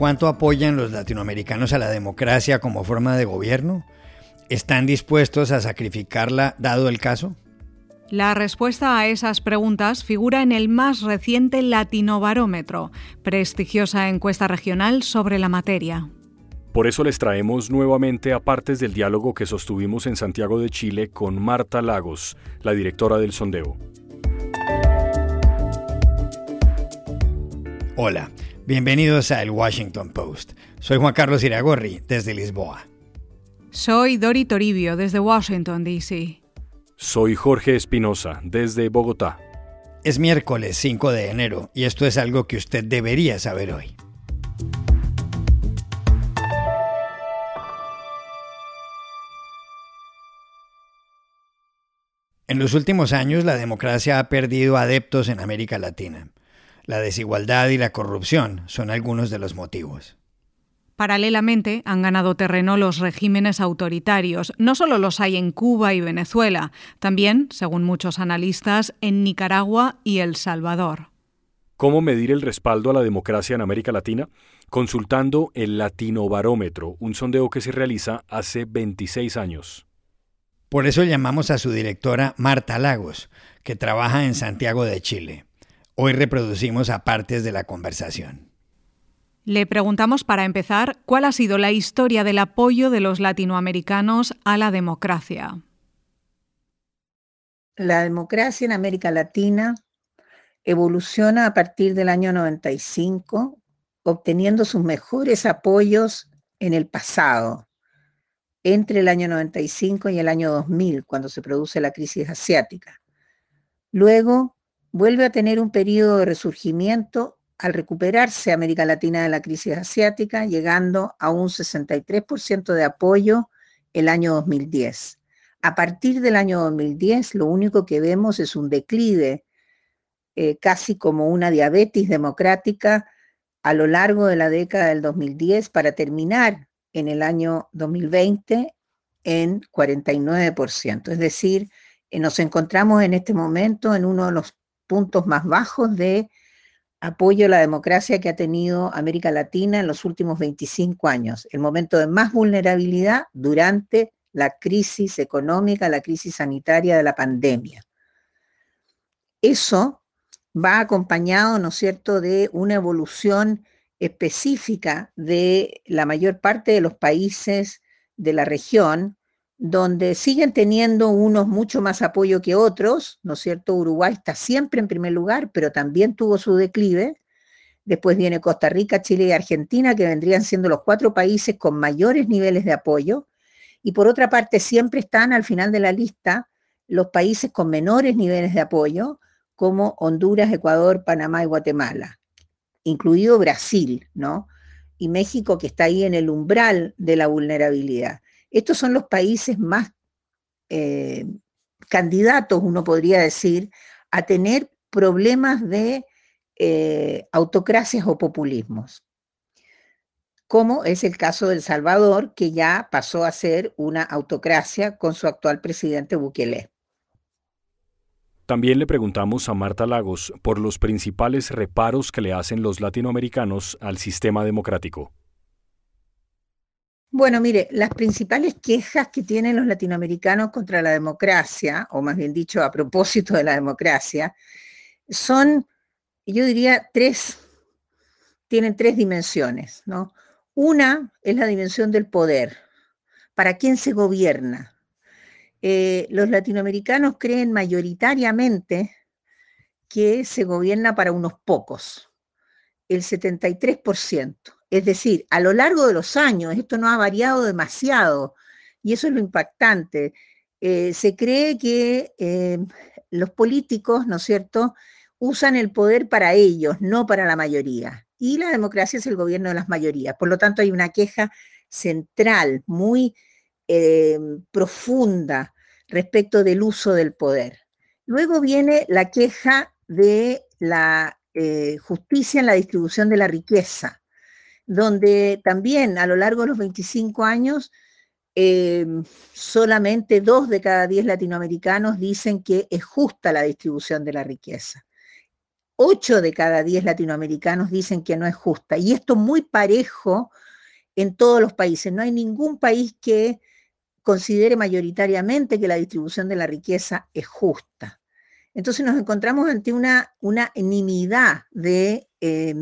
¿Cuánto apoyan los latinoamericanos a la democracia como forma de gobierno? ¿Están dispuestos a sacrificarla dado el caso? La respuesta a esas preguntas figura en el más reciente Latinobarómetro, prestigiosa encuesta regional sobre la materia. Por eso les traemos nuevamente a partes del diálogo que sostuvimos en Santiago de Chile con Marta Lagos, la directora del sondeo. Hola, bienvenidos a El Washington Post. Soy Juan Carlos Iragorri, desde Lisboa. Soy Dori Toribio, desde Washington, D.C. Soy Jorge Espinosa, desde Bogotá. Es miércoles 5 de enero y esto es algo que usted debería saber hoy. En los últimos años la democracia ha perdido adeptos en América Latina. La desigualdad y la corrupción son algunos de los motivos. Paralelamente, han ganado terreno los regímenes autoritarios. No solo los hay en Cuba y Venezuela, también, según muchos analistas, en Nicaragua y El Salvador. ¿Cómo medir el respaldo a la democracia en América Latina? Consultando el Latino Barómetro, un sondeo que se realiza hace 26 años. Por eso llamamos a su directora Marta Lagos, que trabaja en Santiago de Chile. Hoy reproducimos a partes de la conversación. Le preguntamos para empezar cuál ha sido la historia del apoyo de los latinoamericanos a la democracia. La democracia en América Latina evoluciona a partir del año 95, obteniendo sus mejores apoyos en el pasado, entre el año 95 y el año 2000, cuando se produce la crisis asiática. Luego vuelve a tener un periodo de resurgimiento al recuperarse América Latina de la crisis asiática, llegando a un 63% de apoyo el año 2010. A partir del año 2010, lo único que vemos es un declive, eh, casi como una diabetes democrática, a lo largo de la década del 2010 para terminar en el año 2020 en 49%. Es decir, eh, nos encontramos en este momento en uno de los puntos más bajos de apoyo a la democracia que ha tenido América Latina en los últimos 25 años, el momento de más vulnerabilidad durante la crisis económica, la crisis sanitaria de la pandemia. Eso va acompañado, ¿no es cierto?, de una evolución específica de la mayor parte de los países de la región, donde siguen teniendo unos mucho más apoyo que otros, ¿no es cierto? Uruguay está siempre en primer lugar, pero también tuvo su declive. Después viene Costa Rica, Chile y Argentina, que vendrían siendo los cuatro países con mayores niveles de apoyo. Y por otra parte, siempre están al final de la lista los países con menores niveles de apoyo, como Honduras, Ecuador, Panamá y Guatemala, incluido Brasil, ¿no? Y México, que está ahí en el umbral de la vulnerabilidad. Estos son los países más eh, candidatos, uno podría decir, a tener problemas de eh, autocracias o populismos, como es el caso de El Salvador, que ya pasó a ser una autocracia con su actual presidente Bukele. También le preguntamos a Marta Lagos por los principales reparos que le hacen los latinoamericanos al sistema democrático. Bueno, mire, las principales quejas que tienen los latinoamericanos contra la democracia, o más bien dicho, a propósito de la democracia, son, yo diría, tres, tienen tres dimensiones, ¿no? Una es la dimensión del poder. ¿Para quién se gobierna? Eh, los latinoamericanos creen mayoritariamente que se gobierna para unos pocos, el 73%. Es decir, a lo largo de los años, esto no ha variado demasiado y eso es lo impactante. Eh, se cree que eh, los políticos, ¿no es cierto?, usan el poder para ellos, no para la mayoría. Y la democracia es el gobierno de las mayorías. Por lo tanto, hay una queja central, muy eh, profunda respecto del uso del poder. Luego viene la queja de la justicia en la distribución de la riqueza donde también a lo largo de los 25 años, eh, solamente dos de cada diez latinoamericanos dicen que es justa la distribución de la riqueza. 8 de cada 10 latinoamericanos dicen que no es justa. Y esto muy parejo en todos los países. No hay ningún país que considere mayoritariamente que la distribución de la riqueza es justa. Entonces nos encontramos ante una unanimidad de eh,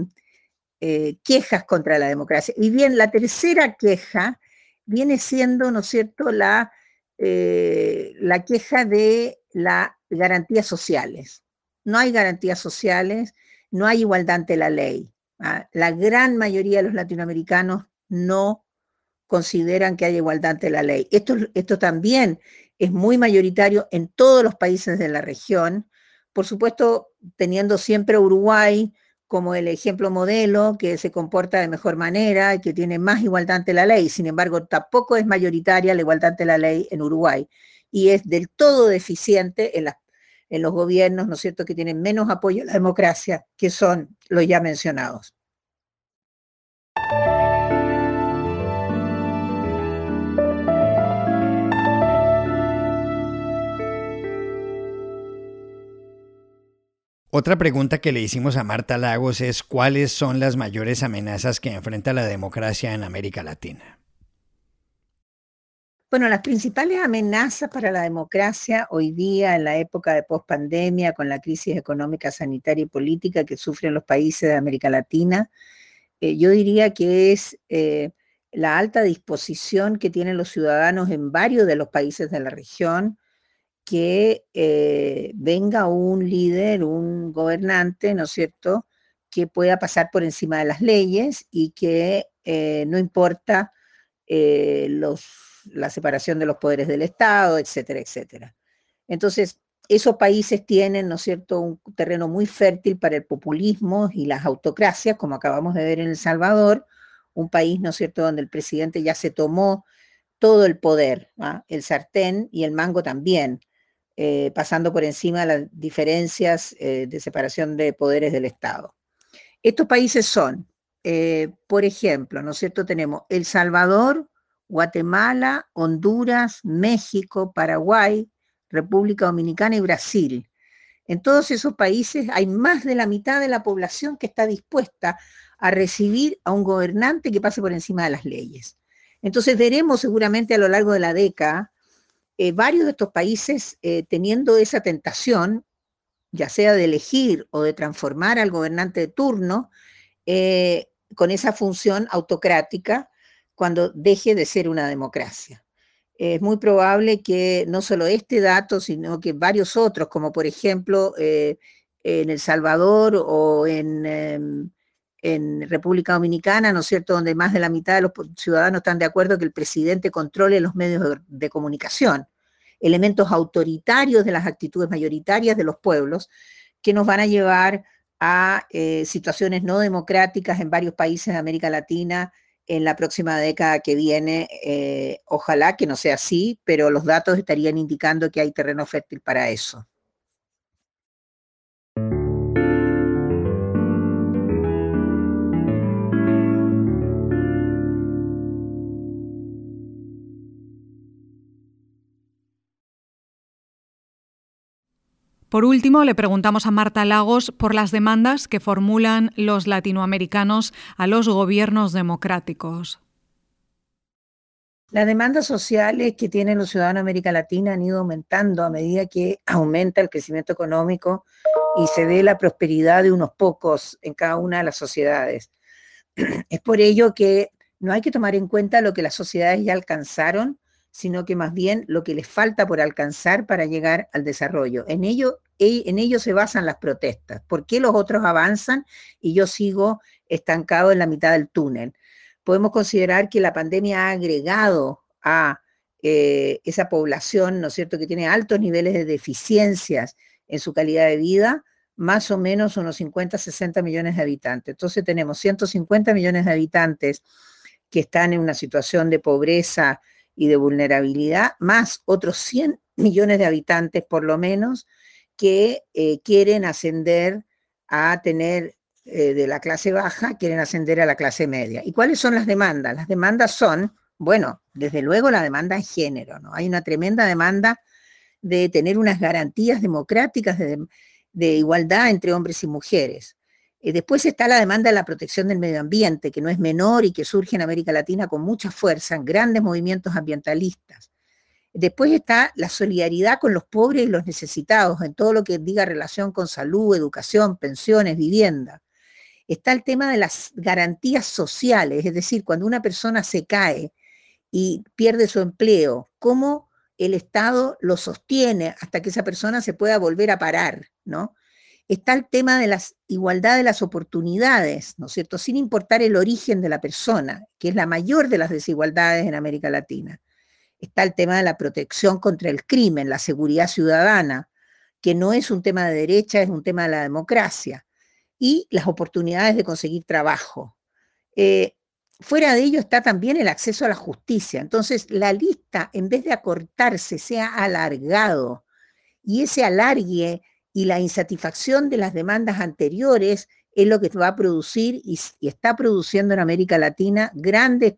eh, quejas contra la democracia. Y bien, la tercera queja viene siendo, ¿no es cierto?, la, eh, la queja de las garantías sociales. No hay garantías sociales, no hay igualdad ante la ley. ¿ah? La gran mayoría de los latinoamericanos no consideran que hay igualdad ante la ley. Esto, esto también es muy mayoritario en todos los países de la región, por supuesto teniendo siempre Uruguay como el ejemplo modelo que se comporta de mejor manera y que tiene más igualdad ante la ley. Sin embargo, tampoco es mayoritaria la igualdad ante la ley en Uruguay y es del todo deficiente en, los gobiernos, ¿no es cierto?, que tienen menos apoyo a la democracia, que son los ya mencionados. Otra pregunta que le hicimos a Marta Lagos es cuáles son las mayores amenazas que enfrenta la democracia en América Latina. Bueno, las principales amenazas para la democracia hoy día, en la época de pospandemia, con la crisis económica, sanitaria y política que sufren los países de América Latina, eh, yo diría que es eh, la alta disposición que tienen los ciudadanos en varios de los países de la región que eh, venga un líder, un gobernante, ¿no es cierto?, que pueda pasar por encima de las leyes y que eh, no importa eh, los, la separación de los poderes del Estado, etcétera, etcétera. Entonces, esos países tienen, ¿no es cierto?, un terreno muy fértil para el populismo y las autocracias, como acabamos de ver en El Salvador, un país, ¿no es cierto?, donde el presidente ya se tomó todo el poder, ¿ah? el sartén y el mango también. Eh, pasando por encima de las diferencias eh, de separación de poderes del Estado. Estos países son, eh, por ejemplo, ¿no es cierto? Tenemos El Salvador, Guatemala, Honduras, México, Paraguay, República Dominicana y Brasil. En todos esos países hay más de la mitad de la población que está dispuesta a recibir a un gobernante que pase por encima de las leyes. Entonces veremos seguramente a lo largo de la década eh, varios de estos países eh, teniendo esa tentación, ya sea de elegir o de transformar al gobernante de turno, eh, con esa función autocrática cuando deje de ser una democracia. Es muy probable que no solo este dato, sino que varios otros, como por ejemplo en El Salvador o en em, en República Dominicana, ¿no es cierto?, donde más de la mitad de los ciudadanos están de acuerdo que el presidente controle los medios de, comunicación, elementos autoritarios de las actitudes mayoritarias de los pueblos que nos van a llevar a eh, situaciones no democráticas en varios países de América Latina en la próxima década que viene. Eh, ojalá que no sea así, pero los datos estarían indicando que hay terreno fértil para eso. Por último, le preguntamos a Marta Lagos por las demandas que formulan los latinoamericanos a los gobiernos democráticos. Las demandas sociales que tienen los ciudadanos de América Latina han ido aumentando a medida que aumenta el crecimiento económico y se ve la prosperidad de unos pocos en cada una de las sociedades. Es por ello que no hay que tomar en cuenta lo que las sociedades ya alcanzaron, sino que más bien lo que les falta por alcanzar para llegar al desarrollo. En ello, en ello se basan las protestas. ¿Por qué los otros avanzan y yo sigo estancado en la mitad del túnel? Podemos considerar que la pandemia ha agregado a eh, esa población, ¿no es cierto?, que tiene altos niveles de deficiencias en su calidad de vida, más o menos unos 50, 60 millones de habitantes. Entonces tenemos 150 millones de habitantes que están en una situación de pobreza y de vulnerabilidad, más otros 100 millones de habitantes por lo menos que eh, quieren ascender a tener eh, de la clase baja, quieren ascender a la clase media. ¿Y cuáles son las demandas? Las demandas son, bueno, desde luego la demanda de género, ¿no? Hay una tremenda demanda de tener unas garantías democráticas de, de igualdad entre hombres y mujeres. Eh, después está la demanda de la protección del medio ambiente, que no es menor y que surge en América Latina con mucha fuerza, en grandes movimientos ambientalistas. Después está la solidaridad con los pobres y los necesitados, en todo lo que diga relación con salud, educación, pensiones, vivienda. Está el tema de las garantías sociales, es decir, cuando una persona se cae y pierde su empleo, cómo el Estado lo sostiene hasta que esa persona se pueda volver a parar, ¿no? Está el tema de la igualdad de las oportunidades, ¿no es cierto? Sin importar el origen de la persona, que es la mayor de las desigualdades en América Latina. Está el tema de la protección contra el crimen, la seguridad ciudadana, que no es un tema de derecha, es un tema de la democracia. Y las oportunidades de conseguir trabajo. Eh, fuera de ello está también el acceso a la justicia. Entonces, la lista, en vez de acortarse, se ha alargado. Y ese alargue y la insatisfacción de las demandas anteriores es lo que va a producir y, y está produciendo en América Latina grandes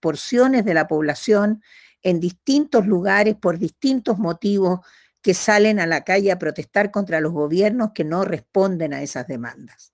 porciones de la población en distintos lugares por distintos motivos que salen a la calle a protestar contra los gobiernos que no responden a esas demandas.